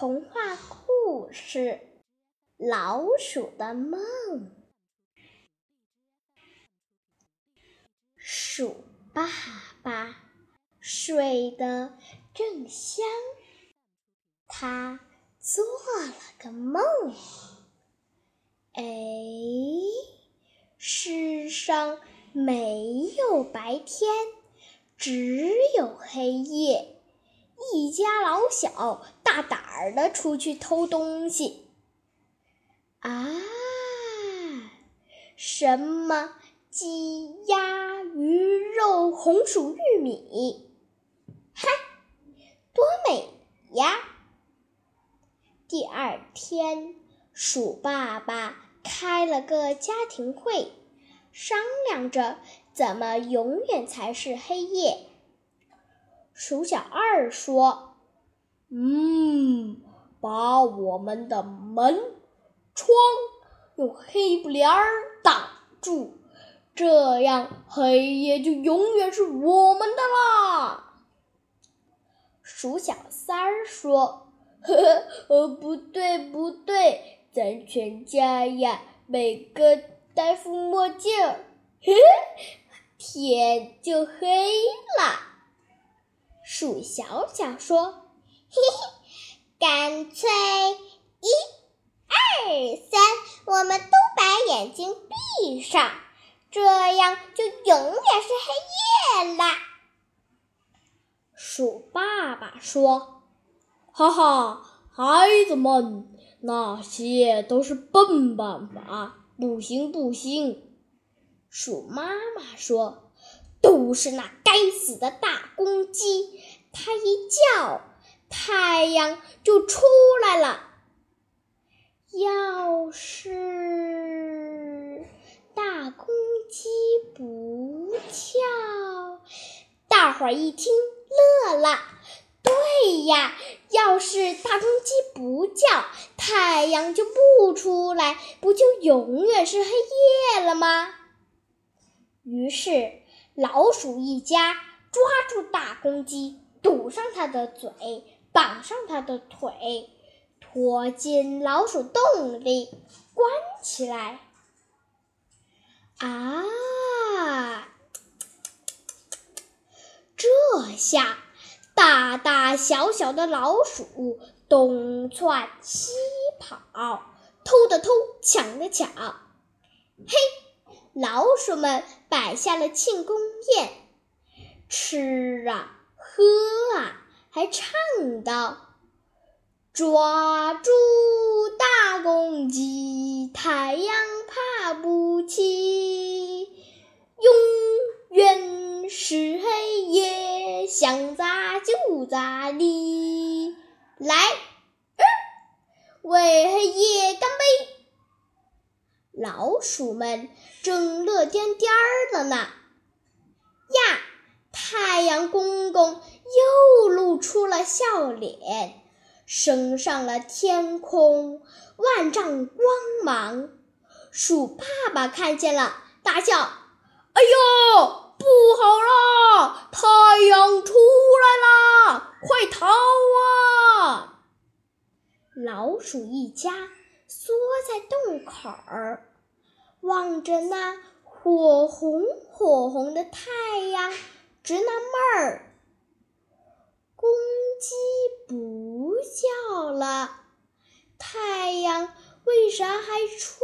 童话故事《老鼠的梦》。鼠爸爸睡得正香，他做了个梦。哎，世上没有白天，只有黑夜。一家老小大胆儿的出去偷东西啊！什么鸡鸭鱼肉红薯玉米，嗨，多美呀！第二天，鼠爸爸开了个家庭会，商量着怎么永远才是黑夜。鼠小二说：“嗯，把我们的门窗用黑布帘儿挡住，这样黑夜就永远是我们的啦。”鼠小三儿说：“呵呵，呃，不对，不对，咱全家呀，每个戴副墨镜，嘿，天就黑了。”鼠小小说：“嘿嘿，干脆一、二、三，我们都把眼睛闭上，这样就永远是黑夜啦。”鼠爸爸说：“哈哈，孩子们，那些都是笨办法，不行不行。”鼠妈妈说。都是那该死的大公鸡，它一叫，太阳就出来了。要是大公鸡不叫，大伙儿一听乐了。对呀，要是大公鸡不叫，太阳就不出来，不就永远是黑夜了吗？于是。老鼠一家抓住大公鸡，堵上他的嘴，绑上他的腿，拖进老鼠洞里，关起来。啊！这下大大小小的老鼠东窜西跑，偷的偷，抢的抢，嘿！老鼠们摆下了庆功宴，吃啊歌啊，还唱道：“抓住大公鸡，太阳爬不起，永远是黑夜，想咋就咋地。”来，为黑夜干杯！老鼠们正乐颠颠的呢，呀！太阳公笑脸，升上了天空，万丈光芒。鼠爸爸看见了，大叫：“哎呦，不好了！太阳出来啦，快逃啊！”老鼠一家缩在洞口儿。望着那火红火红的太阳，直纳闷儿：公鸡不叫了，太阳为小孩出？